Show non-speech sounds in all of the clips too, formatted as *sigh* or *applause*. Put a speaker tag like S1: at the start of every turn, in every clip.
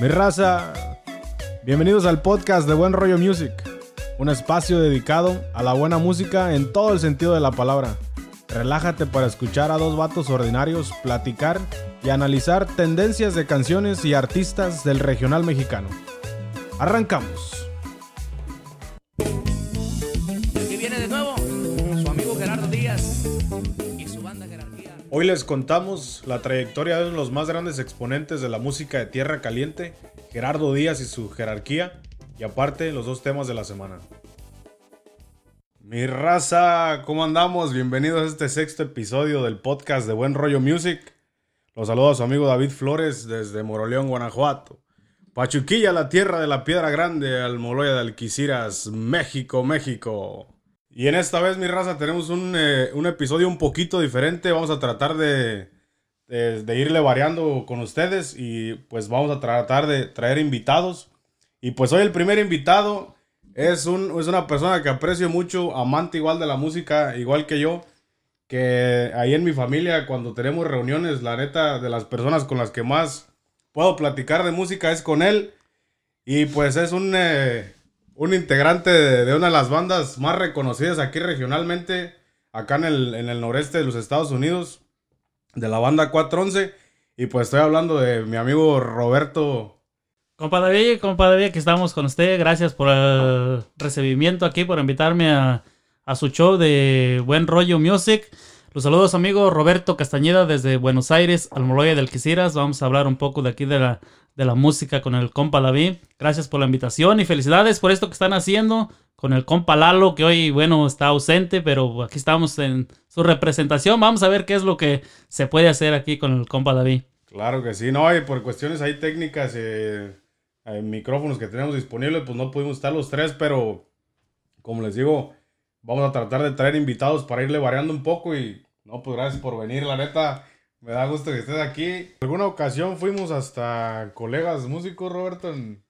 S1: Mi raza, bienvenidos al podcast de Buen Rollo Music, un espacio dedicado a la buena música en todo el sentido de la palabra. Relájate para escuchar a dos vatos ordinarios platicar y analizar tendencias de canciones y artistas del regional mexicano. Arrancamos. Hoy les contamos la trayectoria de uno de los más grandes exponentes de la música de Tierra Caliente, Gerardo Díaz y su jerarquía, y aparte los dos temas de la semana. Mi raza, ¿cómo andamos? Bienvenidos a este sexto episodio del podcast de Buen Rollo Music. Los saludo a su amigo David Flores desde Moroleón, Guanajuato. Pachuquilla, la tierra de la piedra grande, Almoloya de Alquiciras, México, México. Y en esta vez, mi raza, tenemos un, eh, un episodio un poquito diferente. Vamos a tratar de, de, irle variando con ustedes y pues vamos a tratar de traer invitados. Y pues hoy el primer invitado es, un, es una persona que aprecio mucho, amante igual de la música, igual que yo. Que ahí en mi familia, cuando tenemos reuniones, la neta, de las personas con las que más puedo platicar de música es con él. Y pues es un, eh, un integrante de, una de las bandas más reconocidas aquí regionalmente, acá en el, en el noreste de los Estados Unidos, de la banda 411. Y pues estoy hablando de mi amigo Roberto
S2: Compa David, compa David, que estamos con usted. Gracias por el recibimiento aquí, por invitarme a, a su show de Buen Rollo Music. Los saludos, amigo Roberto Castañeda desde Buenos Aires, Almoloya del Quisieras. Vamos a hablar un poco de aquí de la, de la música con el compa David. Gracias por la invitación y felicidades por esto que están haciendo con el compa Lalo, que hoy, bueno, está ausente, pero aquí estamos en su representación. Vamos a ver qué es lo que se puede hacer aquí con el compa David.
S1: Claro que sí, no, y por cuestiones ahí técnicas, eh, eh, micrófonos que tenemos disponibles, pues no pudimos estar los tres, pero como les digo, vamos a tratar de traer invitados para irle variando un poco y no, pues gracias por venir, la neta, me da gusto que estés aquí. En alguna ocasión fuimos hasta colegas músicos, Roberto, en...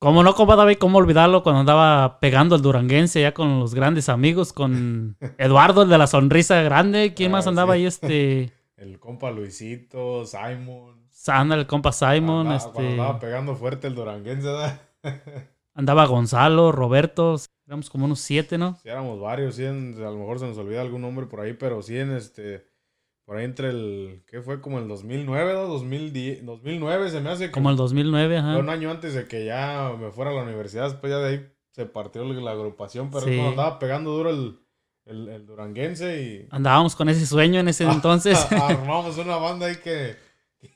S2: Como no, compa David, cómo olvidarlo cuando andaba pegando el duranguense ya con los grandes amigos, con *laughs* Eduardo, el de la sonrisa grande. ¿Quién
S1: Ah,
S2: más andaba
S1: sí.
S2: ahí? Este. *laughs*
S1: el compa Luisito, Simon.
S2: Anda, el compa Simon,
S1: Andaba-
S2: este.
S1: Andaba pegando fuerte el duranguense, ¿verdad? *laughs*
S2: Andaba Gonzalo, Roberto. Éramos como unos siete, ¿no?
S1: Sí, éramos varios, sí, en- a lo mejor se nos olvida algún nombre por ahí, pero sí en este, por ahí entre el, ¿qué fue? Como el 2009, ¿no? 2010, 2009 se me hace
S2: Como el 2009,
S1: fue
S2: ajá.
S1: un año antes de que ya me fuera a la universidad, después ya de ahí se partió la agrupación, pero
S2: Sí.
S1: cuando andaba pegando duro el, el, el duranguense y
S2: Andábamos con ese sueño en ese *laughs* entonces. *laughs*
S1: armamos una banda ahí que,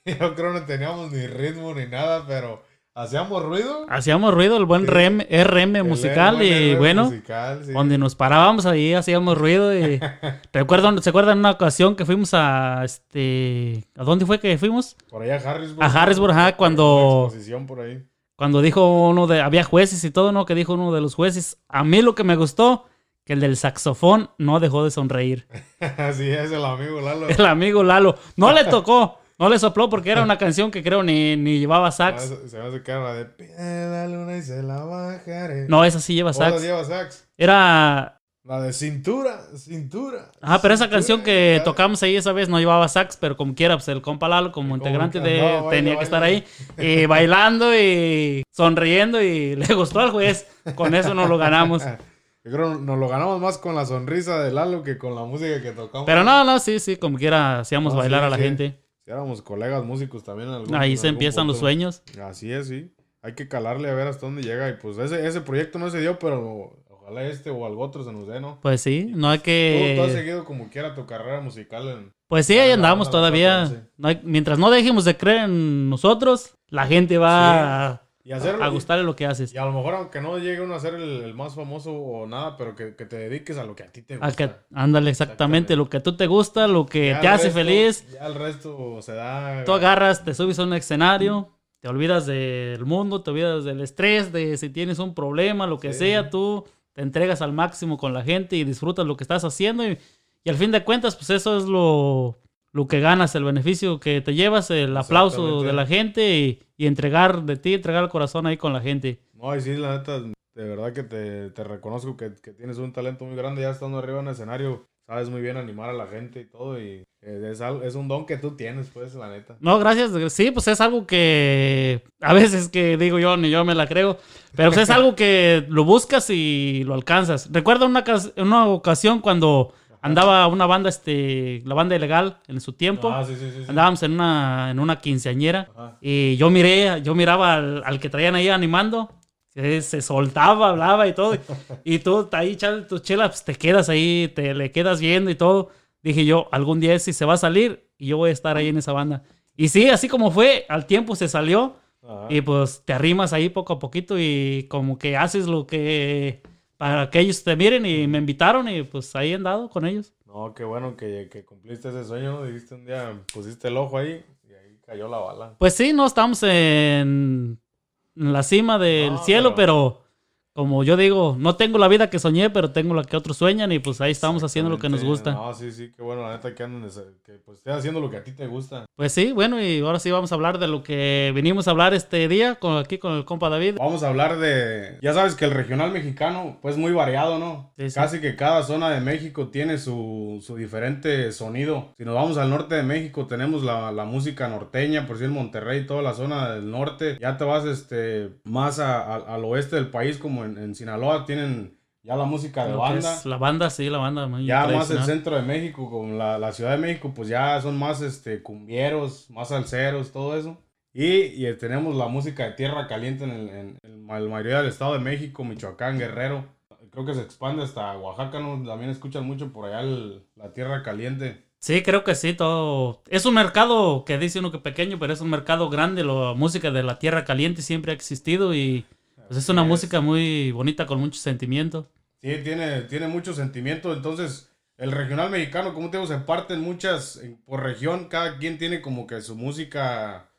S1: que yo creo no teníamos ni ritmo ni nada, pero hacíamos ruido.
S2: Hacíamos ruido, el buen
S1: Sí.
S2: RM, RM
S1: El
S2: musical
S1: buen
S2: y bueno.
S1: musical, sí.
S2: Donde nos parábamos ahí hacíamos ruido y *laughs* recuerdo, ¿se acuerdan una ocasión que fuimos a este ¿a dónde fue que fuimos?
S1: Por allá a Harrisburg.
S2: A Harrisburg, ajá, cuando-
S1: Una exposición por ahí.
S2: Cuando dijo uno de había jueces y todo, ¿no? Que dijo uno de los jueces, a mí lo que me gustó que el del saxofón no dejó de sonreír. *laughs*
S1: Así es, el amigo Lalo.
S2: El amigo Lalo no le tocó, no le sopló porque era una canción que creo ni, ni llevaba
S1: Ah,
S2: sax.
S1: se se me hace la de Pide la luna y se la bajaré.
S2: No, esa sí lleva
S1: ¿O la
S2: sax.
S1: lleva sax?
S2: Era
S1: La de cintura, cintura.
S2: Ajá, pero esa
S1: cintura.
S2: canción que
S1: Ah,
S2: tocamos ahí esa vez no llevaba sax, pero como quiera, pues el compa Lalo como integrante de tenía que estar ahí y bailando y sonriendo y *laughs* le gustó al juez. Con eso nos lo ganamos. *laughs*
S1: Yo creo nos lo ganamos más con la sonrisa de Lalo que con la música que tocamos.
S2: Pero no, no, sí, sí, como quiera hacíamos
S1: No,
S2: bailar
S1: sí,
S2: a la
S1: sí.
S2: gente.
S1: Si éramos colegas músicos también en algún
S2: Ahí
S1: en
S2: se
S1: algún
S2: empiezan los sueños.
S1: Así es, sí. Hay que calarle a ver hasta dónde llega. Y pues ese, ese proyecto no se dio, pero ojalá este o algo otro se nos dé, ¿no?
S2: Pues sí, no hay
S1: Tú, tú has
S2: que...
S1: seguido como quiera tu carrera musical en...
S2: Pues sí, ahí andamos todavía. No hay- Mientras no dejemos de creer en nosotros, la gente va a,
S1: Y hacerlo.
S2: a gustarle lo que haces.
S1: Y a lo mejor, aunque no llegue uno a ser el, el más famoso o nada, pero que, que te dediques a lo que a ti te gusta.
S2: A que, ándale, exactamente, lo que tú te gusta, lo que
S1: Ya
S2: te hace
S1: resto-
S2: feliz.
S1: Ya el resto se da.
S2: Tú agarras, te subes a un escenario, te olvidas del mundo, te olvidas del estrés, de si tienes un problema, lo que
S1: Sí.
S2: sea, tú te entregas al máximo con la gente y disfrutas lo que estás haciendo y, y al fin de cuentas, pues eso es lo, lo que ganas, el beneficio que te llevas, el aplauso de la gente y, y entregar de ti, entregar el corazón ahí con la gente.
S1: No, y sí, la neta, de verdad que te, te reconozco que, que tienes un talento muy grande ya estando arriba en el escenario. sabes muy bien animar a la gente y todo. Y eh, es, es un don que tú tienes, pues, la neta.
S2: No, gracias. Sí, pues es algo que a veces que digo yo, ni yo me la creo. Pero pues es *laughs* algo que lo buscas y lo alcanzas. Recuerdo una, una ocasión cuando andaba una banda, este, la banda ilegal en su tiempo.
S1: Ah, sí, sí, sí.
S2: Andábamos en una, en una quinceañera.
S1: Ajá.
S2: Y yo miré, yo miraba al, al que traían ahí animando. que se soltaba, hablaba y todo. *laughs* Y tú ahí echando tus chelas, pues, te quedas ahí, te le quedas viendo y todo. Dije yo, algún día si se va a salir y yo voy a estar ahí en esa banda. Y sí, así como fue, al tiempo se salió.
S1: Ajá.
S2: Y pues te arrimas ahí poco a poquito y como que haces lo que para que ellos te miren y me invitaron y pues ahí he andado con ellos.
S1: No, qué bueno que, que cumpliste ese sueño, ¿no? Dijiste un día, pusiste el ojo ahí y ahí cayó la bala.
S2: Pues sí, no estamos en, en la cima del
S1: No,
S2: cielo,
S1: pero-
S2: pero... como yo digo, no tengo la vida que soñé, pero tengo la que otros sueñan y pues ahí estamos haciendo lo que nos gusta.
S1: No, sí, sí, qué bueno, la neta que andan, que pues estés haciendo lo que a ti te gusta.
S2: Pues sí, bueno, y ahora sí vamos a hablar de lo que vinimos a hablar este día con, aquí con el compa David.
S1: Vamos a hablar de, ya sabes que el regional mexicano, pues muy variado, ¿no?
S2: Sí, sí.
S1: Casi que cada zona de México tiene su, su diferente sonido. Si nos vamos al norte de México, tenemos la, la música norteña, por si en Monterrey, toda la zona del norte. Ya te vas este, más a- a- al oeste del país, como en, en Sinaloa, tienen ya la música de
S2: Lo
S1: banda.
S2: la banda, sí, la banda. muy
S1: Ya más el centro de México, como la, la Ciudad de México, pues ya son más este, cumbieros, más salseros, todo eso. Y, y tenemos la música de tierra caliente en, el, en, en la mayoría del Estado de México, Michoacán, Guerrero. Creo que se expande hasta Oaxaca, ¿no? También escuchan mucho por allá el- la tierra caliente.
S2: Sí, creo que sí, todo. Es un mercado que dice uno que pequeño, pero es un mercado grande. La música de la tierra caliente siempre ha existido y pues es una
S1: es.
S2: música muy bonita con mucho sentimiento.
S1: Sí, tiene, tiene mucho sentimiento. Entonces, el regional mexicano, como te digo, se parten muchas en- por región. Cada quien tiene como que su música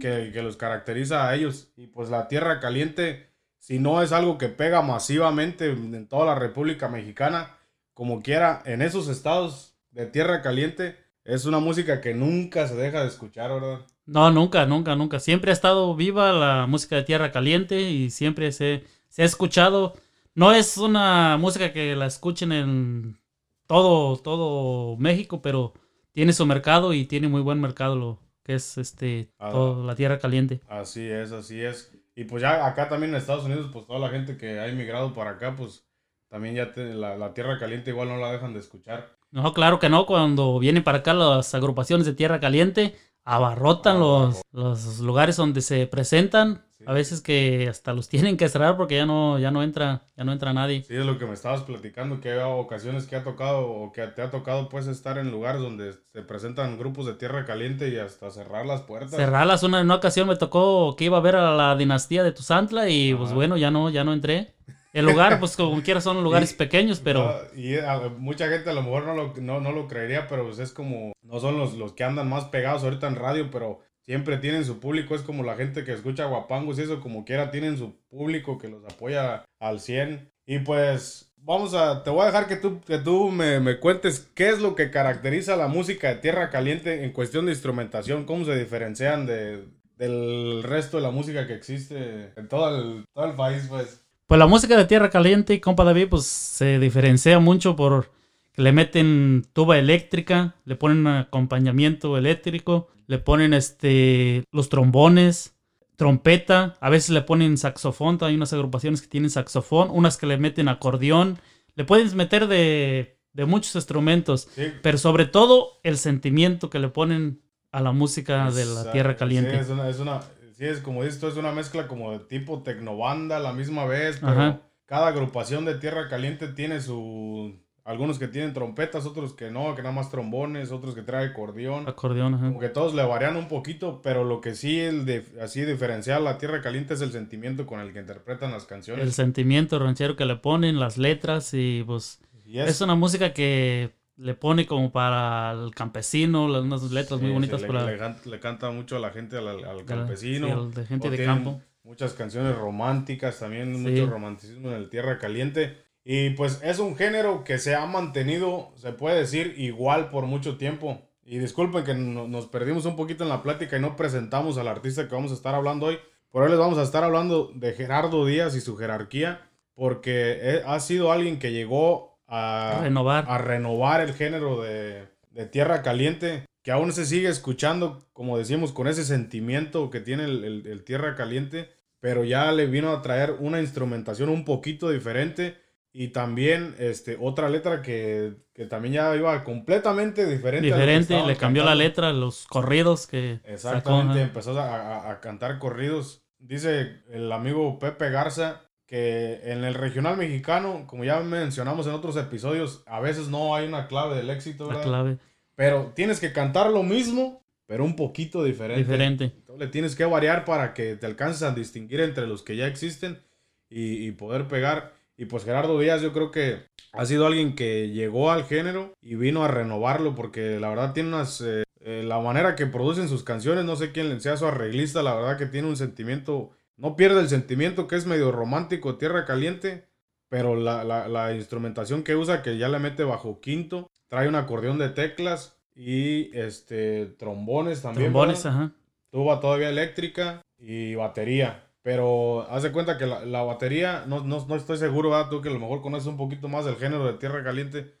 S1: que, que los caracteriza a ellos. Y pues la tierra caliente, si no es algo que pega masivamente en toda la República Mexicana, como quiera, en esos estados de tierra caliente, es una música que nunca se deja de escuchar, ¿verdad?
S2: No, nunca, nunca, nunca. Siempre ha estado viva la música de tierra caliente y siempre se, se ha escuchado. No es una música que la escuchen en todo, todo México, pero tiene su mercado y tiene muy buen mercado lo que es este
S1: Ah.
S2: la tierra caliente.
S1: Así es, así es. Y pues ya acá también en Estados Unidos, pues toda la gente que ha emigrado para acá, pues también ya te- la, la tierra caliente igual no la dejan de escuchar.
S2: No, claro que no. Cuando vienen para acá las agrupaciones de tierra caliente, abarrotan los, los lugares donde se presentan.
S1: Sí.
S2: A veces que hasta los *laughs* tienen que cerrar porque ya no, ya no entra, ya no entra nadie.
S1: Sí, es lo que me estabas platicando, que hay ocasiones que ha tocado o que te ha tocado pues estar en lugares donde se presentan grupos de tierra caliente y hasta cerrar las puertas.
S2: Cerrarlas una, en una ocasión me tocó que iba a ver a la dinastía de Tuzantla y pues bueno, ya no, ya no entré. *laughs* El lugar, pues como quiera son lugares
S1: Y-
S2: pequeños, pero
S1: y a- mucha gente a lo mejor no lo, no, no lo creería, pero pues es como, no son los, los que andan más pegados ahorita en radio, pero siempre tienen su público, es como la gente que escucha guapangos y eso, como quiera tienen su público que los apoya al 100. Y pues vamos a, te voy a dejar que tú, que tú me, me cuentes qué es lo que caracteriza la música de Tierra Caliente en cuestión de instrumentación, cómo se diferencian de, del resto de la música que existe en todo el, todo el país, pues.
S2: Pues la música de Tierra Caliente, compa David, pues se diferencia mucho por que le meten tuba eléctrica, le ponen acompañamiento eléctrico, le ponen este los trombones, trompeta, a veces le ponen saxofón, hay unas agrupaciones que tienen saxofón, unas que le meten acordeón, le pueden meter de, de muchos instrumentos,
S1: Sí,
S2: pero sobre todo el sentimiento que le ponen a la música de la. Tierra Caliente.
S1: Sí, es una, es una, sí, es como dices tú, es una mezcla como de tipo tecnobanda a la misma vez, pero
S2: Ajá.
S1: cada agrupación de Tierra Caliente tiene su... Algunos que tienen trompetas, otros que no, que nada más trombones, otros que trae acordeón.
S2: Acordeón, ajá.
S1: Como que todos le varían un poquito, pero lo que sí el de, así diferenciar la Tierra Caliente es el sentimiento con el que interpretan las canciones.
S2: el sentimiento ranchero que le ponen, las letras y pues
S1: Y
S2: es, una música que le pone como para el campesino, unas letras muy bonitas para
S1: le, le can- le canta mucho a la gente, al, campesino.
S2: sí, al de gente de campo.
S1: Muchas canciones románticas, también
S2: Sí.
S1: mucho romanticismo en el Tierra Caliente. Y pues es un género que se ha mantenido, se puede decir, igual por mucho tiempo. Y disculpen que no- nos perdimos un poquito en la plática y no presentamos al artista que vamos a estar hablando hoy. Por hoy les vamos a estar hablando de Gerardo Díaz y su jerarquía, porque eh, ha sido alguien que llegó a
S2: Renovar.
S1: a renovar el género de, de Tierra Caliente, que aún se sigue escuchando, como decíamos, con ese sentimiento que tiene el, el- el Tierra Caliente, pero ya le vino a traer una instrumentación un poquito diferente y también este, otra letra que, que también ya iba completamente diferente.
S2: Diferente, le cambió la letra, los corridos que
S1: Exactamente,
S2: sacó,
S1: empezó a, a- a cantar corridos. Dice el amigo Pepe Garza que en el regional mexicano, como ya mencionamos en otros episodios, a veces no hay una clave del éxito,
S2: la
S1: ¿verdad?
S2: clave.
S1: Pero tienes que cantar lo mismo, pero un poquito diferente.
S2: Diferente.
S1: Entonces, le tienes que variar para que te alcances a distinguir entre los que ya existen y, y poder pegar. Y pues Gerardo Díaz yo creo que ha sido alguien que llegó al género y vino a renovarlo porque la verdad tiene unas... eh, eh, la manera que producen sus canciones, no sé quién sea su arreglista, la verdad que tiene un sentimiento, no pierde el sentimiento que es medio romántico, tierra caliente, pero la, la- la instrumentación que usa, que ya le mete bajo quinto, trae un acordeón de teclas y este trombones también.
S2: Trombones,
S1: ¿verdad?
S2: ajá.
S1: tuba todavía eléctrica y batería. Pero haz de cuenta que la, la batería, no, no, no estoy seguro, ¿verdad? tú que a lo mejor conoces un poquito más del género de Tierra Caliente.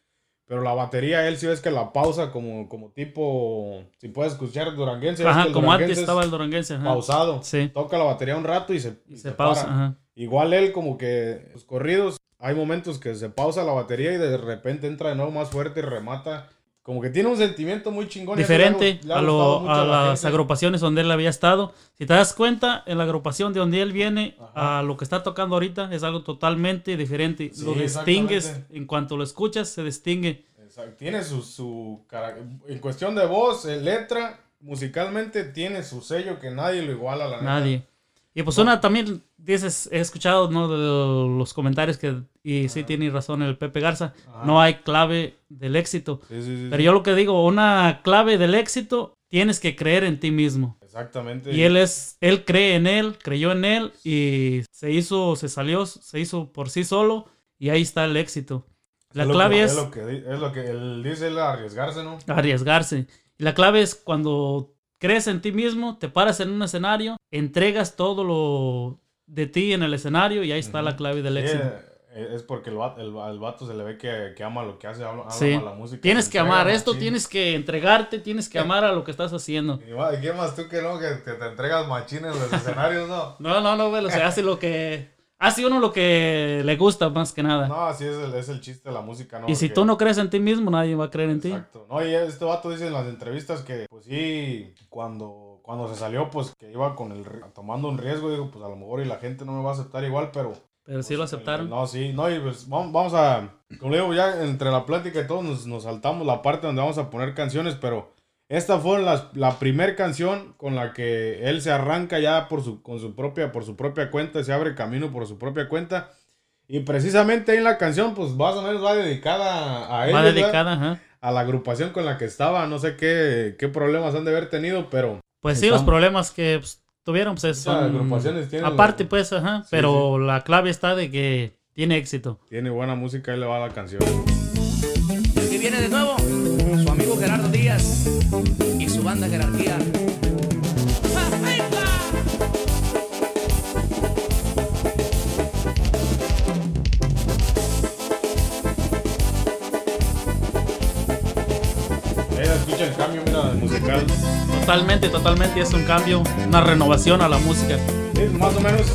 S1: Pero la batería, él sí ves que la pausa como, como tipo, si puedes escuchar duranguense. que
S2: Ajá,
S1: el
S2: como antes
S1: es
S2: estaba el duranguense, ajá.
S1: pausado.
S2: Sí,
S1: Toca la batería un rato y se,
S2: y
S1: y
S2: se
S1: se
S2: pausa,
S1: para.
S2: ajá.
S1: Igual él como que los corridos, hay momentos que se pausa la batería y de repente entra de nuevo más fuerte y remata. Como que tiene un sentimiento muy chingón. le ha
S2: Diferente
S1: gu- le ha
S2: a, lo- a
S1: la
S2: las
S1: gente.
S2: agrupaciones donde él había estado. Si te das cuenta, en la agrupación de donde él viene
S1: Ajá.
S2: a lo que está tocando ahorita es algo totalmente diferente.
S1: Sí,
S2: lo distingues, en cuanto lo escuchas, se distingue.
S1: Exacto. Tiene su, su En cuestión de voz, letra, musicalmente tiene su sello que nadie lo iguala, la neta.
S2: Y pues una también dices, he escuchado ¿no? de los comentarios que, y sí tiene razón el Pepe Garza,
S1: Ajá.
S2: no hay clave del éxito.
S1: Sí, sí, sí,
S2: Pero yo lo que digo, una clave del éxito, tienes que creer en ti mismo.
S1: Exactamente.
S2: Y él es, él cree en él, creyó en él y se hizo, se salió, se hizo por sí solo y ahí está el éxito. La clave
S1: que-
S2: es,
S1: lo que, di- es lo que él dice, él arriesgarse, ¿no?
S2: arriesgarse. Y la clave es cuando crees en ti mismo, te paras en un escenario, entregas todo lo de ti en el escenario y ahí está la clave del éxito.
S1: eh, es porque el vato, el, el vato se le ve que, que ama lo que hace, ama, ama
S2: Sí.
S1: la música.
S2: Tienes que amar esto,
S1: machín.
S2: tienes que entregarte, tienes que amar a lo que estás haciendo.
S1: Y qué más tú que no, que, te entregas machín en los escenarios, ¿no?
S2: No, no, no, güey, se *laughs* hace lo que... Hace uno lo que le gusta más que nada.
S1: No, así es el, es el chiste de la música, ¿no?
S2: y si
S1: Porque-
S2: tú no crees en ti mismo, nadie va a creer en ti.
S1: Exacto. No, y este vato dice en las entrevistas que, pues sí, cuando, cuando se salió, pues que iba con el, tomando un riesgo, digo, pues a lo mejor y la gente no me va a aceptar igual, pero...
S2: Pero sí
S1: pues,
S2: lo aceptaron.
S1: No, sí, no, y pues vamos, vamos a, como digo, ya entre la plática y todo nos, nos saltamos la parte donde vamos a poner canciones, pero esta fue la, la primer canción con la que él se arranca ya por su, con su propia, por su propia cuenta, se abre camino por su propia cuenta. Y precisamente ahí en la canción, pues más o menos va dedicada a él.
S2: Va dedicada, ajá.
S1: a la agrupación con la que estaba. No sé qué, qué problemas han de haber tenido, pero
S2: Pues sí, los problemas que pues, tuvieron, pues
S1: agrupaciones tienen
S2: Aparte,
S1: la-
S2: pues, ajá.
S1: Sí,
S2: pero la clave está de que tiene éxito.
S1: tiene buena música. Ahí le va la canción.
S3: Viene de nuevo su amigo Gerardo Díaz y su banda Jerarquía. ¡Ah, venga!
S1: Ahí la escucha el cambio, mira, musical.
S2: Totalmente, totalmente es un cambio, una renovación a la música.
S1: Sí, más o menos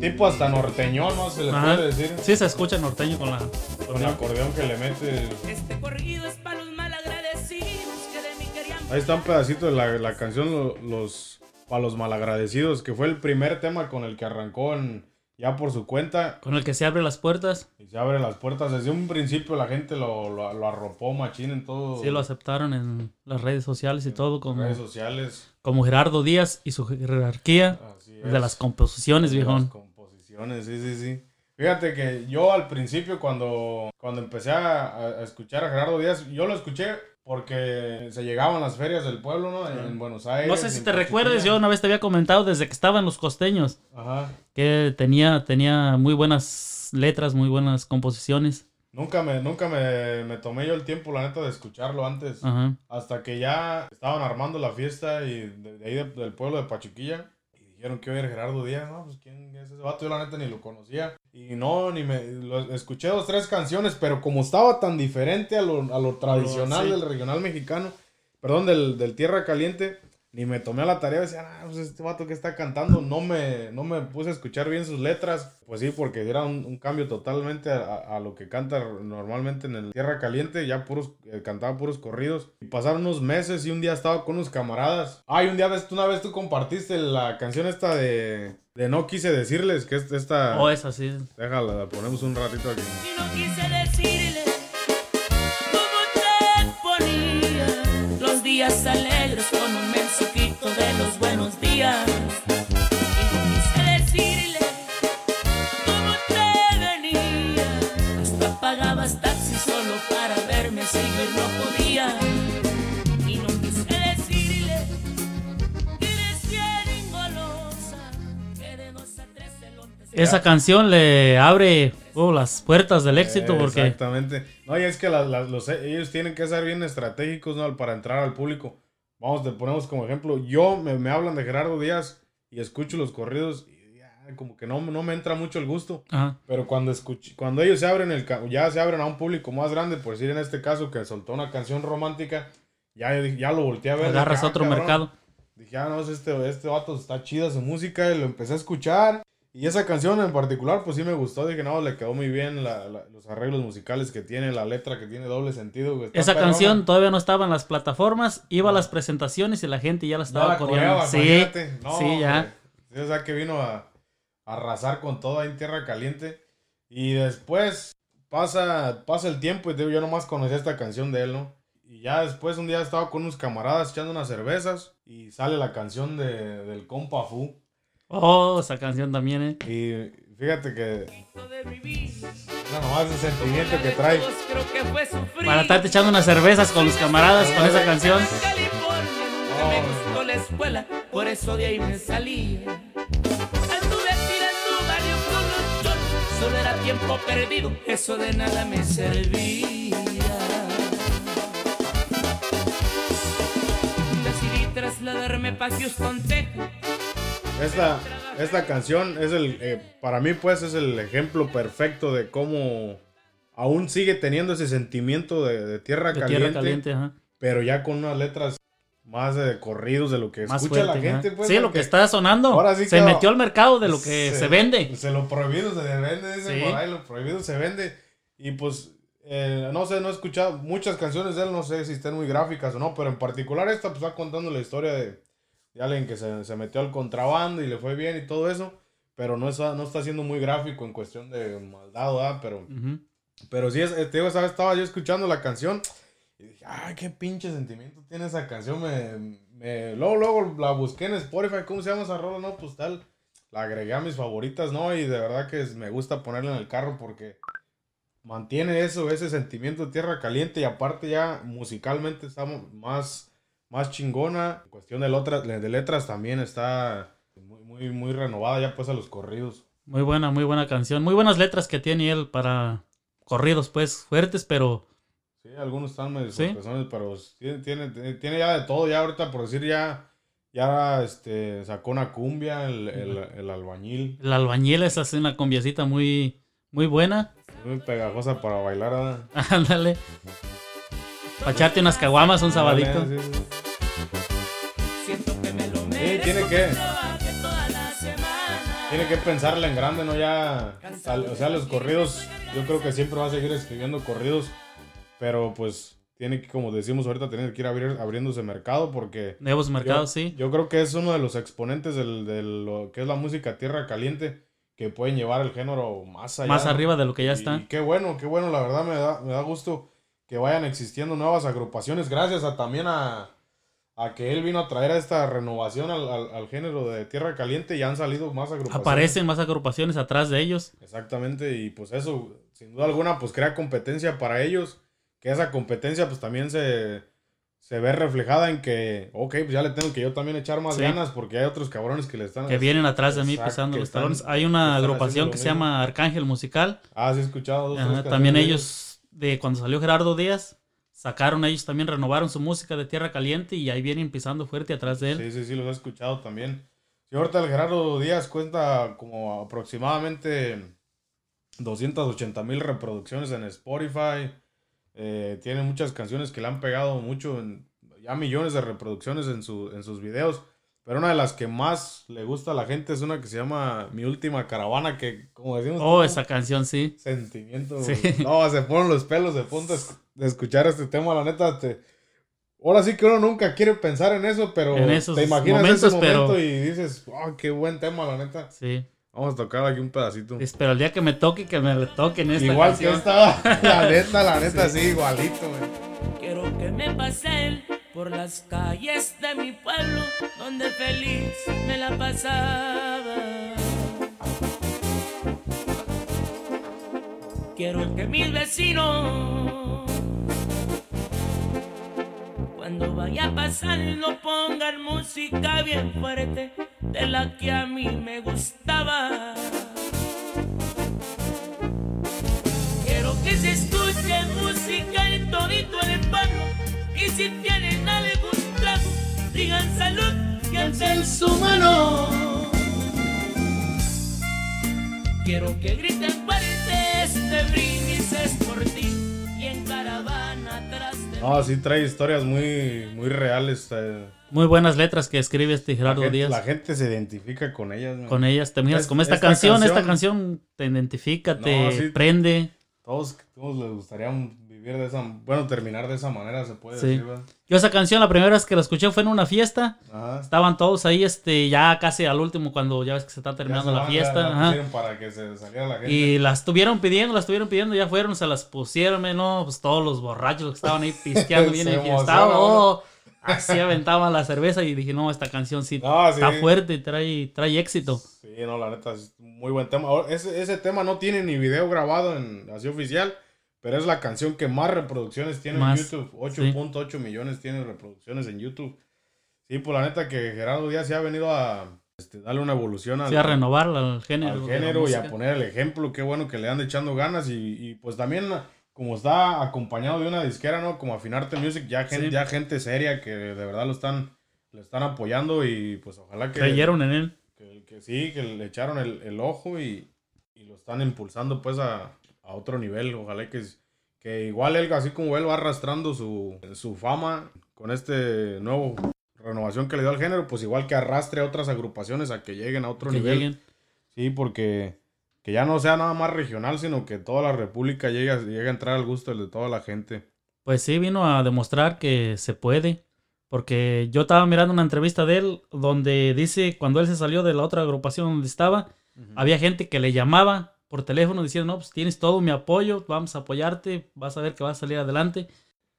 S1: tipo hasta norteñón, ¿no? Se le
S2: Ajá.
S1: puede decir.
S2: Sí se escucha norteño con la...
S1: Con el acordeón que le mete.
S3: Este corrido es para los malagradecidos que de mí querían.
S1: Ahí está un pedacito de la, la canción lo- Los para los malagradecidos, que fue el primer tema con el que arrancó en- ya por su cuenta.
S2: Con el que se abren las puertas.
S1: Y se abren las puertas. Desde un principio la gente lo, lo, lo arropó machín en todo.
S2: Sí lo aceptaron en las redes sociales y todo como,
S1: redes sociales.
S2: como Gerardo Díaz y su jerarquía
S1: Así
S2: de
S1: es.
S2: las composiciones,
S1: De
S2: viejón.
S1: Las composiciones, sí, sí, sí. Fíjate que yo al principio cuando, cuando empecé a, a escuchar a Gerardo Díaz, yo lo escuché porque se llegaban las ferias del pueblo, ¿no? En, en Buenos Aires.
S2: No sé si te
S1: Pachuquilla.
S2: recuerdes, yo una vez te había comentado desde que estaban los costeños,
S1: Ajá.
S2: que tenía, tenía muy buenas letras, muy buenas composiciones.
S1: Nunca me, nunca me, me tomé yo el tiempo, la neta, de escucharlo antes.
S2: Ajá.
S1: Hasta que ya estaban armando la fiesta y de, de ahí de- del pueblo de Pachuquilla. Dijeron que iba a ir Gerardo Díaz, ¿no? Pues quién es ese vato, yo la neta ni lo conocía. Y no, ni me, lo- escuché dos, tres canciones, pero como estaba tan diferente a lo, a lo tradicional
S2: sí.
S1: del regional mexicano, perdón, del, del Tierra Caliente, ni me tomé a la tarea de decir, ah, pues este vato que está cantando, no me, no me puse a escuchar bien sus letras. Pues sí, porque era un, un cambio totalmente a, lo que canta normalmente en el Tierra Caliente, ya puros, eh, cantaba puros corridos. Y pasaron unos meses y un día estaba con unos camaradas. Ay, un día ves, tú una vez tú compartiste la canción esta de, de No Quise Decirles, que es esta...
S2: Oh, es así.
S1: Déjala, la ponemos un ratito aquí.
S4: Y no quise decirle cómo te ponía los días alegres con un
S2: Esa canción le abre oh, las puertas del éxito
S1: Eh,
S2: porque
S1: Exactamente. No, y es que los, ellos tienen que ser bien estratégicos ¿no? para entrar al público. Vamos, te ponemos como ejemplo. Yo me, me hablan de Gerardo Díaz y escucho los corridos y ya, como que no, no me entra mucho el gusto.
S2: Ajá.
S1: Pero cuando escuch- cuando ellos se abren el ya se abren a un público más grande, por decir en este caso que soltó una canción romántica, ya, ya lo volteé a ver.
S2: agarras
S1: dije, ah,
S2: otro
S1: cabrón.
S2: mercado.
S1: Dije, ah, no, este, este vato está chida su música y lo empecé a escuchar. Y esa canción en particular, pues sí me gustó. Dije, no, le quedó muy bien la- la- los arreglos musicales que tiene, la letra que tiene doble sentido. está
S2: Esa
S1: perrona.
S2: canción todavía no estaba en las plataformas, iba a las presentaciones y la gente ya la
S1: No
S2: estaba
S1: la
S2: coreando. Sí.
S1: No,
S2: ya.
S1: Sí, o sea que vino a, a arrasar con todo ahí en Tierra Caliente. Y después pasa, pasa el tiempo y digo, yo nomás conocía esta canción de él, ¿no? Y ya después un día estaba con unos camaradas echando unas cervezas y sale la canción de, del compa Fu.
S2: Oh, esa canción también, eh.
S1: Y fíjate que no nomás el sentimiento que trae.
S2: Para estarte echando unas cervezas con los camaradas con esa canción.
S4: California nunca me gustó la escuela, por eso de ahí me salí. Solo era tiempo perdido, eso de nada me servía. Decidí trasladarme pa' Houston, Texas.
S1: Esta, esta canción es el, eh, para mí pues es el ejemplo perfecto de cómo aún sigue teniendo ese sentimiento de, de tierra,
S2: De
S1: caliente,
S2: tierra caliente, ajá.
S1: pero ya con unas letras más de corridos de lo que
S2: Más
S1: escucha
S2: fuerte.
S1: la gente. Pues,
S2: sí, lo que está sonando.
S1: Ahora sí
S2: se metió al mercado de lo que se, vende.
S1: Se lo prohibido se vende, dice
S2: Sí.
S1: por ahí, lo prohibido se vende. Y pues, eh, no sé, no he escuchado muchas canciones de él, no sé si estén muy gráficas o no, pero en particular esta pues está contando la historia de, de alguien que se, se metió al contrabando y le fue bien y todo eso, pero no está, no está siendo muy gráfico en cuestión de maldad, ¿verdad? Pero, pero sí, es, eh, te digo, ¿sabes? estaba yo escuchando la canción y dije, ay, qué pinche sentimiento tiene esa canción. Me, me- luego, luego la busqué en Spotify, ¿cómo se llama esa rola? No, pues tal. La agregué a mis favoritas, ¿no? Y de verdad que es- me gusta ponerla en el carro porque mantiene eso, ese sentimiento de tierra caliente y aparte ya musicalmente está mo- más, más chingona. En cuestión de, letras de letras también está muy, muy, muy renovada ya pues a los corridos.
S2: Muy buena, muy buena canción. Muy buenas letras que tiene él para corridos, pues, fuertes, pero
S1: Sí, algunos están medio
S2: Sí.
S1: pero tiene, tiene, tiene ya de todo. Ya ahorita, por decir, ya, ya este, sacó una cumbia, el, el, el albañil.
S2: el albañil es así una combiecita muy, muy buena.
S1: Muy pegajosa para bailar. *laughs*
S2: Ándale. Para echarte unas caguamas un sabadito.
S1: Sí, sí.
S4: Siento
S1: tiene que, tiene que pensarle en grande, ¿no? Ya, o sea, los corridos, yo creo que siempre va a seguir escribiendo corridos, pero pues tiene que, como decimos ahorita, tiene que ir abrir, abriéndose mercado porque...
S2: Nuevos mercados, sí.
S1: Yo creo que es uno de los exponentes del- de lo que es la música tierra caliente que pueden llevar el género más allá.
S2: Más arriba de lo que ya
S1: Y
S2: está.
S1: qué bueno, qué bueno, la verdad me da, me da gusto que vayan existiendo nuevas agrupaciones, gracias a también a, a que él vino a traer a esta renovación al, al- al género de tierra caliente y han salido más agrupaciones.
S2: Aparecen más agrupaciones atrás de ellos.
S1: Exactamente, y pues eso, sin duda alguna, pues crea competencia para ellos, que esa competencia pues también se, se ve reflejada en que, ok, pues ya le tengo que yo también echar más
S2: Sí.
S1: ganas porque hay otros cabrones que le están...
S2: Que vienen atrás de mí pisando los talones. Hay una agrupación que se llama Arcángel Musical.
S1: Ah, sí he escuchado. dos,
S2: Ajá,
S1: tres
S2: también ellos, de cuando salió Gerardo Díaz, sacaron ellos también, renovaron su música de Tierra Caliente y ahí vienen pisando fuerte atrás de él.
S1: Sí, sí, sí, los he escuchado también. Sí, ahorita el Gerardo Díaz cuenta como aproximadamente 280 mil reproducciones en Spotify. Eh, tiene muchas canciones que le han pegado mucho, en- ya millones de reproducciones en, su, en sus videos. Pero una de las que más le gusta a la gente es una que se llama Mi Última Caravana, que como decimos...
S2: Oh, esa canción, sí.
S1: Sentimiento.
S2: Sí.
S1: No, se ponen los pelos de punta de escuchar este tema, la neta. Te... Ahora sí que uno nunca quiere pensar en eso, pero
S2: En esos
S1: te imaginas
S2: momentos,
S1: ese momento
S2: pero-
S1: y dices, oh, qué buen tema, la neta.
S2: Sí.
S1: Vamos a tocar aquí un pedacito.
S2: Espero el día que me toque, que me toquen esta
S1: Igual
S2: canción.
S1: que esta, la neta, la *laughs* neta, sí, igualito, güey.
S4: Quiero que me pasen por las calles de mi pueblo donde feliz me la pasaba. Quiero que mis vecinos cuando vaya a pasar no pongan música bien fuerte de la que a mí me gustaba. Y si tienen algún trago, digan salud y alcen su mano. Quiero que griten fuerte este brindis es por ti y en caravana atrás de
S1: No, sí trae historias muy, muy reales. eh.
S2: Muy buenas letras que escribe este
S1: La
S2: Gerardo
S1: gente,
S2: Díaz.
S1: la gente se identifica con ellas. güey.
S2: Con ellas, te miras
S1: Es-
S2: como esta,
S1: esta
S2: canción,
S1: canción-
S2: esta canción te identifica, te
S1: No, sí.
S2: prende.
S1: Todos, todos les gustaría vivir de esa... Bueno, terminar de esa manera, se puede
S2: Sí.
S1: decir, ¿verdad?
S2: Yo esa canción la primera vez que la escuché fue en una fiesta.
S1: Ajá.
S2: Estaban todos ahí, este, ya casi al último cuando ya ves que se está terminando
S1: se
S2: la fiesta.
S1: la
S2: ajá.
S1: para que se saliera la gente.
S2: Y las estuvieron pidiendo, las estuvieron pidiendo, ya fueron, se las pusieron, no, pues todos los borrachos que estaban ahí *laughs* pisteando bien enfiestados, oh, *laughs* así aventaban la cerveza y dije, no, esta canción sí,
S1: No, sí.
S2: está fuerte y trae, trae éxito.
S1: Sí, no, la neta, es muy buen tema. Ahora, Ese, ese tema no tiene ni video grabado en así oficial, pero es la canción que más reproducciones tiene
S2: Más,
S1: en YouTube. 8.8 millones tiene reproducciones en YouTube. Sí, pues la neta que Gerardo Díaz se ha venido a este, darle una evolución al,
S2: Sí, a renovar al género.
S1: al género y a poner el ejemplo. Qué bueno que le han echando ganas y, y, pues también como está acompañado de una disquera, ¿no? Como Afinarte Music, ya gente,
S2: Sí.
S1: ya gente seria que de verdad lo están, le están apoyando y pues ojalá que...
S2: Creyeron en él.
S1: Que, que sí, que le echaron el, el ojo y, y lo están impulsando pues a, a otro nivel. Ojalá que, que igual él, así como él va arrastrando su, su fama con este nuevo renovación que le dio al género, pues igual que arrastre a otras agrupaciones a que lleguen a otro
S2: Que
S1: nivel.
S2: lleguen.
S1: Sí, porque que ya no sea nada más regional, sino que toda la república llegue, a- llegue a entrar al gusto de toda la gente.
S2: Pues sí, vino a demostrar que se puede. Porque yo estaba mirando una entrevista de él donde dice cuando él se salió de la otra agrupación donde estaba, había gente que le llamaba por teléfono diciendo, no, pues tienes todo mi apoyo, vamos a apoyarte, vas a ver que vas a salir adelante.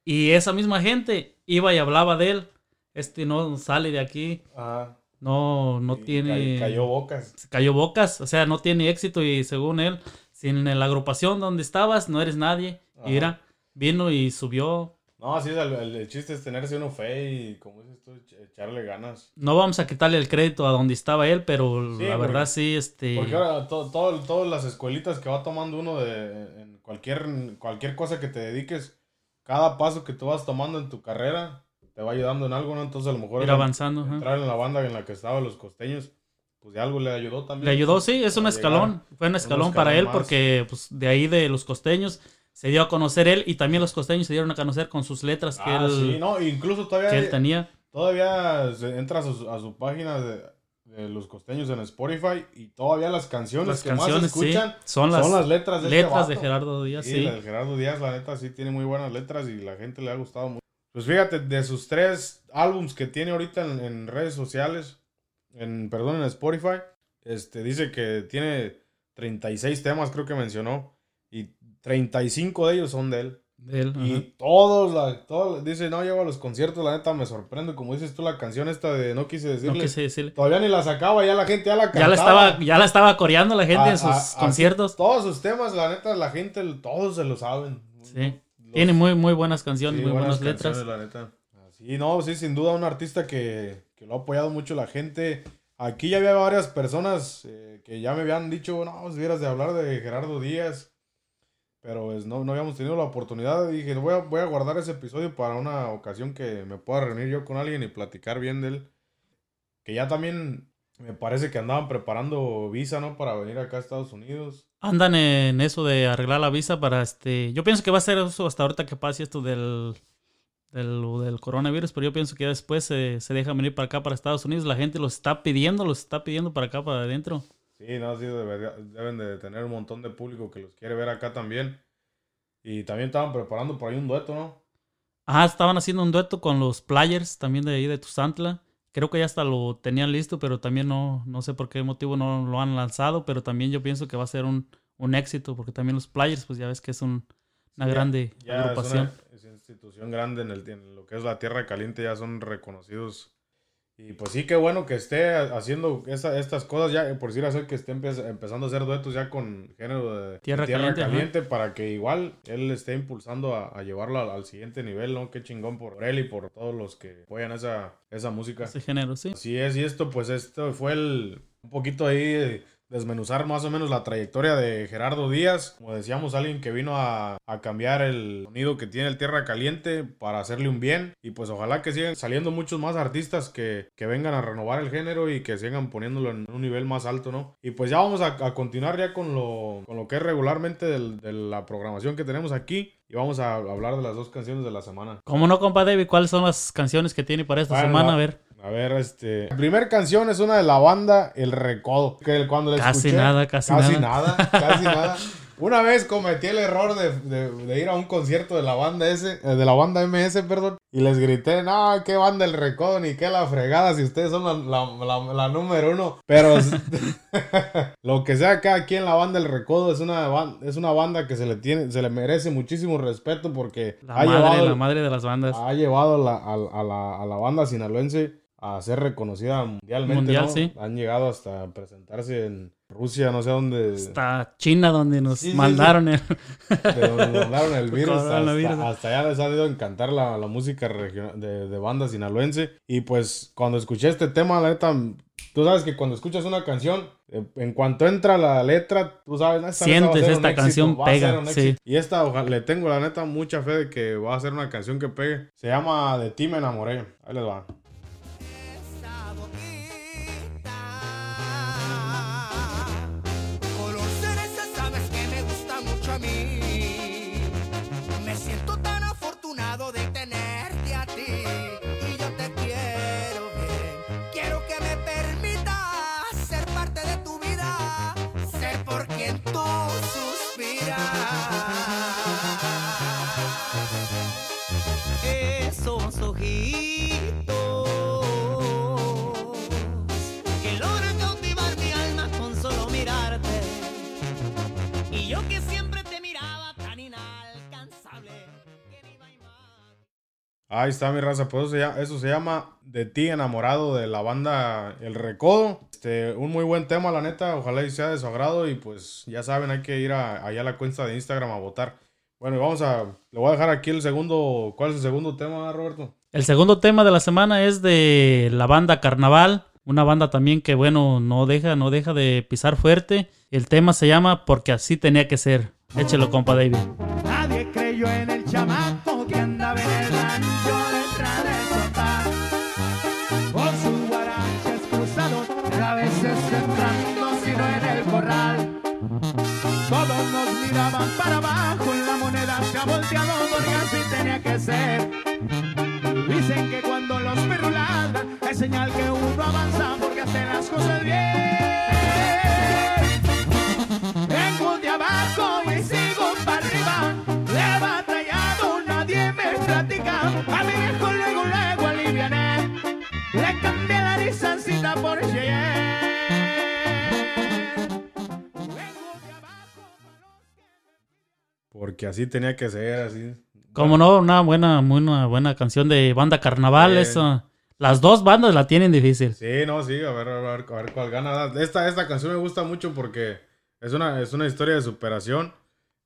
S2: Y esa misma gente iba y hablaba de él. Este no sale de aquí,
S1: Ajá.
S2: no, no
S1: Y
S2: tiene...
S1: ca- Cayó bocas.
S2: cayó bocas, o sea, no tiene éxito y según él, sin la agrupación donde estabas, no eres nadie.
S1: Ajá.
S2: Y mira, vino y subió.
S1: No, sí, el, el- el chiste es tenerse uno fe y, como dices tú, ech- echarle ganas.
S2: No vamos a quitarle el crédito a donde estaba él, pero
S1: Sí,
S2: la
S1: porque-
S2: verdad sí, este...
S1: Porque ahora to- todo- todas las escuelitas que va tomando uno de en cualquier, cualquier cosa que te dediques, cada paso que tú vas tomando en tu carrera te va ayudando en algo, ¿no? Entonces a lo mejor
S2: ir avanzando. ajá.
S1: entrar en la banda en la que estaban los costeños, pues de algo le ayudó también.
S2: Le ayudó, sí, es un
S1: Para
S2: escalón.
S1: llegar.
S2: Fue un escalón para
S1: escalón
S2: él
S1: más.
S2: porque pues, de ahí de los costeños se dio a conocer él y también los costeños se dieron a conocer con sus letras que,
S1: Ah,
S2: él,
S1: sí, no, incluso todavía,
S2: que él tenía.
S1: todavía se- entras a su, a su página de, de los costeños en Spotify y todavía las canciones
S2: Las
S1: que más
S2: sí,
S1: escuchan
S2: son las,
S1: letras de este
S2: de. Gerardo Díaz,
S1: Sí,
S2: sí.
S1: la de Gerardo Díaz, la neta, sí tiene muy buenas letras y la gente le ha gustado mucho. Pues fíjate, de sus tres álbums que tiene ahorita en, en redes sociales, en, perdón, en Spotify, este, dice que tiene 36 temas, creo que mencionó, y 35 de ellos son de él.
S2: de él,
S1: Y
S2: ajá.
S1: todos, la, todos, dice, no, llego a los conciertos, la neta me sorprende, como dices tú, la canción esta de No quise
S2: No
S1: decirle,
S2: quise decirle.
S1: todavía ni la sacaba, ya la gente ya la cantaba.
S2: Ya la estaba, ya la estaba coreando la gente
S1: A-
S2: en sus
S1: a- así,
S2: conciertos.
S1: Todos sus temas, la neta, la gente, todos se lo saben.
S2: Sí.
S1: Los-
S2: Tiene muy, muy buenas canciones,
S1: sí,
S2: muy buenas, letras.
S1: la neta. No, sí, sin duda un artista que, que lo ha apoyado mucho la gente. Aquí ya había varias personas eh, que ya me habían dicho, no, si vieras de hablar de Gerardo Díaz. Pero pues, no, no habíamos tenido la oportunidad. Dije, voy a, voy a guardar ese episodio para una ocasión que me pueda reunir yo con alguien y platicar bien de él. Que ya también Me parece que andaban preparando visa, ¿no? Para venir acá a Estados Unidos.
S2: Andan en eso de arreglar la visa para este. Yo pienso que va a ser eso hasta ahorita que pase esto del, del, coronavirus, pero yo pienso que ya después se, se dejan venir para acá, para Estados Unidos. La gente los está pidiendo, los está pidiendo para acá, para adentro.
S1: Sí, no, sí, debería- deben de tener un montón de público que los quiere ver acá también. Y también estaban preparando por ahí un dueto, ¿no?
S2: Ah, estaban haciendo un dueto con los Players también de ahí de Tuzantla. Creo que ya hasta lo tenían listo, pero también no, no sé por qué motivo no lo han lanzado, pero también yo pienso que va a ser un, un éxito, porque también los Players, pues ya ves que es un- una
S1: Ya-
S2: grande
S1: Ya
S2: agrupación.
S1: es una es una institución grande en, el, en lo que es la Tierra Caliente, ya son reconocidos. Y pues sí, qué bueno que esté haciendo esa- estas cosas, ya por decir así, que esté empe- empezando a hacer duetos ya con género de
S2: Tierra Caliente,
S1: para que igual él esté impulsando a, a llevarlo al, al siguiente nivel, ¿no? Qué chingón por él y por todos los que apoyan esa, esa música.
S2: Ese género, sí.
S1: Así es, y esto, pues esto fue el, un poquito ahí desmenuzar más o menos la trayectoria de Gerardo Díaz. Como decíamos, alguien que vino a, a cambiar el sonido que tiene el Tierra Caliente para hacerle un bien. Y pues ojalá que sigan saliendo muchos más artistas que, que vengan a renovar el género y que sigan poniéndolo en un nivel más alto, ¿no? Y pues ya vamos a, a continuar ya con lo, con lo que es regularmente del- de la programación que tenemos aquí. Y vamos a hablar de las dos canciones de la semana.
S2: ¿Cómo no, compa David? ¿Cuáles son las canciones que tiene para esta
S1: Bueno,
S2: semana? A ver.
S1: A ver, este. La primera canción es una de la banda El Recodo. Que cuando la
S2: Casi
S1: escuché-
S2: nada, casi
S1: nada. Casi nada. Una vez cometí el error de, de- de ir a un concierto de la banda S, eh, de la banda MS, perdón, y les grité, no, qué banda el recodo, ni qué la fregada, si ustedes son la, la- la- la número uno. Pero *laughs* lo que sea acá aquí en la banda el recodo es una, es una banda que se le tiene, se le merece muchísimo respeto porque
S2: La
S1: ha
S2: madre,
S1: llevado
S2: la madre de las bandas.
S1: ha llevado la- a, a la, a la banda sinaloense a ser reconocida mundialmente.
S2: Mundial,
S1: ¿no?
S2: sí.
S1: Han llegado hasta presentarse en Rusia, no sé dónde.
S2: Hasta China, donde nos
S1: Sí, sí,
S2: mandaron el...
S1: de donde nos mandaron el *laughs* virus. Hasta, hasta allá les ha ido a encantar la, la música de, de banda sinaloense. Y pues cuando escuché este tema, la neta, tú sabes que cuando escuchas una canción, eh, en cuanto entra la letra, tú sabes, esta
S2: Sientes, esta canción pega, sí.
S1: Y esta ojalá, le tengo la neta mucha fe de que va a ser una canción que pegue. Se llama De ti me enamoré. Ahí les va. Ahí está mi raza, pues eso se llama, eso se llama De ti enamorado de la banda El Recodo. Este, un muy buen tema, la neta, ojalá y sea de su agrado y pues ya saben, hay que ir a- allá a la cuenta de Instagram a votar. Bueno, y vamos a, le voy a dejar aquí el segundo, ¿cuál es el segundo tema, Roberto?
S2: El segundo tema de la semana es de la banda Carnaval, una banda también que bueno, no deja, no deja de pisar fuerte. El tema se llama Porque así tenía que ser. Échelo, compa David.
S5: Nadie creyó en el chamaco que en el rancho del sofá. Con sus guaraches cruzados, a veces entrando, sino en el corral. Todos nos miraban para abajo la moneda se ha volteado porque así tenía que ser. Dicen que cuando los perros ladran es señal que uno avanza porque hace las cosas bien.
S1: Porque así tenía que ser, así.
S2: Como no, una buena, muy una buena canción de banda Carnaval. Eso. Las dos bandas la tienen difícil.
S1: Sí, no, sí, a ver, a ver, a ver cuál gana. Esta, esta canción me gusta mucho porque es una, es una historia de superación.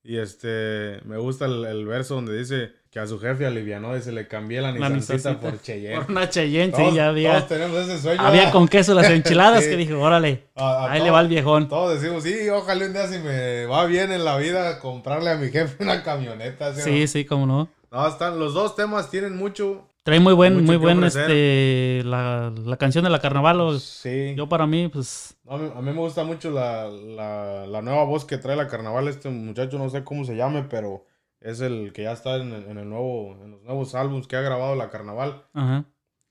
S1: Y este, me gusta el, el verso donde dice que a su jefe alivianó y se le cambié la Nissancita. por Cheyenne.
S2: Por una Cheyenne,
S1: Todos-
S2: sí, ya
S1: todos
S2: había.
S1: tenemos ese sueño.
S2: Había con queso las enchiladas *laughs*
S1: Sí.
S2: que dijo, órale,
S1: A- a
S2: ahí le
S1: todos-
S2: va el viejón.
S1: Todos decimos, sí, ojalá un día si me va bien en la vida comprarle a mi jefe una camioneta. ¿sí
S2: Sí, sí, cómo no.
S1: No, están, los dos temas tienen mucho
S2: Trae muy buen, muy buen,
S1: ofrecer.
S2: este, la, la canción de la Carnaval.
S1: Sí.
S2: Yo para mí, pues,
S1: a, mí, a mí me gusta mucho la, la, la nueva voz que trae la carnaval. Este muchacho no sé cómo se llame, pero es el que ya está en, el- en el nuevo, en los nuevos álbumes que ha grabado la carnaval.
S2: ajá.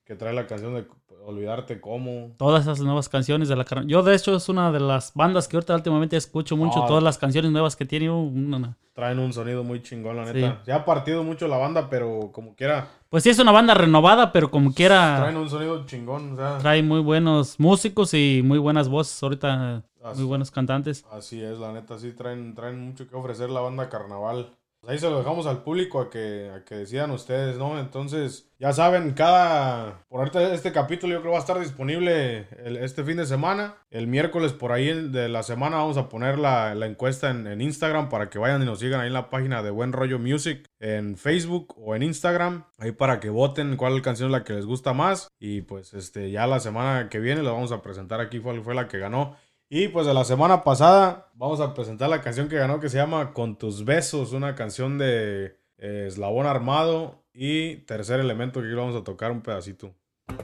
S1: Que trae la canción de Olvidarte cómo.
S2: Todas esas nuevas canciones de la Carnaval. Yo, de hecho, es una de las bandas que ahorita últimamente escucho mucho.
S1: Ah.
S2: Todas las canciones nuevas que tiene. uh, una-
S1: Traen un sonido muy chingón, la
S2: Sí.
S1: neta. Se ha partido mucho la banda, pero como quiera,
S2: Pues sí, es una banda renovada, pero como quiera,
S1: traen un sonido chingón. O sea,
S2: muy buenos músicos y muy buenas voces. Ahorita,
S1: Así.
S2: muy buenos cantantes.
S1: Así es, la neta, sí traen, traen mucho que ofrecer la banda Carnaval. Pues ahí se lo dejamos al público a que, a que decidan ustedes, ¿no? Entonces, ya saben, cada... Por ahorita este capítulo yo creo va a estar disponible este fin de semana. El miércoles por ahí de la semana vamos a poner la, la encuesta en, Instagram para que vayan y nos sigan ahí en la página de Buen Rollo Music en Facebook o en Instagram. Ahí para que voten cuál canción es la que les gusta más. Y pues este ya la semana que viene lo vamos a presentar aquí cuál fue la que ganó. Y pues de la semana pasada vamos a presentar la canción que ganó que se llama Con tus besos, una canción de eh, Eslabón Armado y Tercer Elemento que vamos a tocar un pedacito.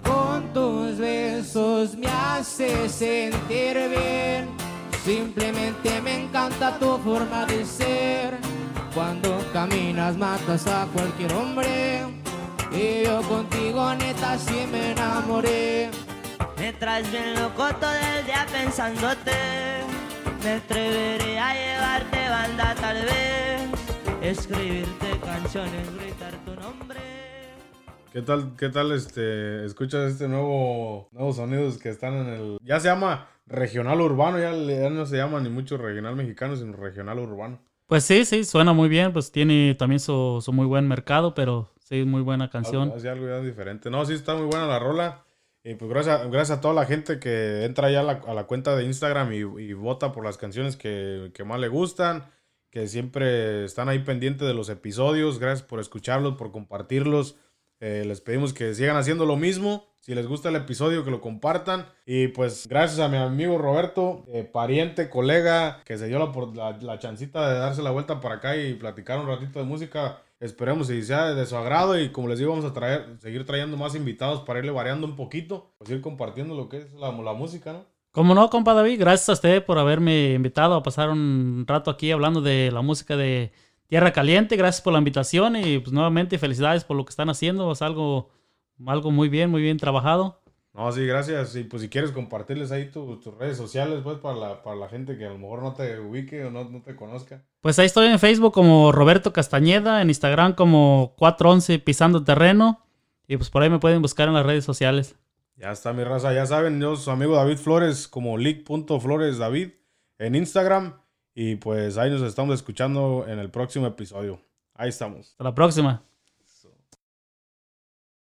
S6: Con tus besos me haces sentir bien. Simplemente me encanta tu forma de ser. Cuando caminas matas a cualquier hombre. Y yo contigo neta sí me enamoré.
S7: Me traes bien loco todo el día pensándote. Me atreveré a llevarte banda tal vez. Escribirte canciones, gritar tu nombre.
S1: ¿Qué tal, qué tal este, escuchas este nuevo, nuevos sonidos que están en el, ya se llama regional urbano, ya, ya no se llama ni mucho regional mexicano, sino regional urbano.
S2: Pues sí, sí, suena muy bien. Pues tiene también su, su muy buen mercado, pero sí, muy buena canción.
S1: Algo, así, algo ya diferente. No, sí está muy buena la rola. Y pues gracias, gracias a toda la gente que entra ya a la, cuenta de Instagram y, vota por las canciones que, que más le gustan, que siempre están ahí pendientes de los episodios. Gracias por escucharlos, por compartirlos. Eh, les pedimos que sigan haciendo lo mismo. Si les gusta el episodio, que lo compartan. Y pues gracias a mi amigo Roberto, eh, pariente, colega, que se dio la, la, la chancita de darse la vuelta para acá y platicar un ratito de música. Esperemos y sea de su agrado. Y como les digo, vamos a traer, seguir trayendo más invitados para irle variando un poquito. Pues ir compartiendo lo que es la, la música, ¿no?
S2: Como no, compa David, gracias a usted por haberme invitado a pasar un rato aquí hablando de la música de Tierra Caliente. Gracias por la invitación y pues nuevamente felicidades por lo que están haciendo. Es algo, algo muy bien, muy bien trabajado.
S1: No, sí, gracias. Y pues si quieres compartirles ahí tu- tus redes sociales, pues para la, para la gente que a lo mejor no te ubique o no, no te conozca.
S2: Pues ahí estoy en Facebook como Roberto Castañeda, en Instagram como 411 Pisando Terreno. Y pues por ahí me pueden buscar en las redes sociales.
S1: Ya está mi raza, ya saben, yo su amigo David Flores como leak.floresdavid en Instagram. Y pues ahí nos estamos escuchando en el próximo episodio. Ahí estamos.
S2: Hasta la próxima.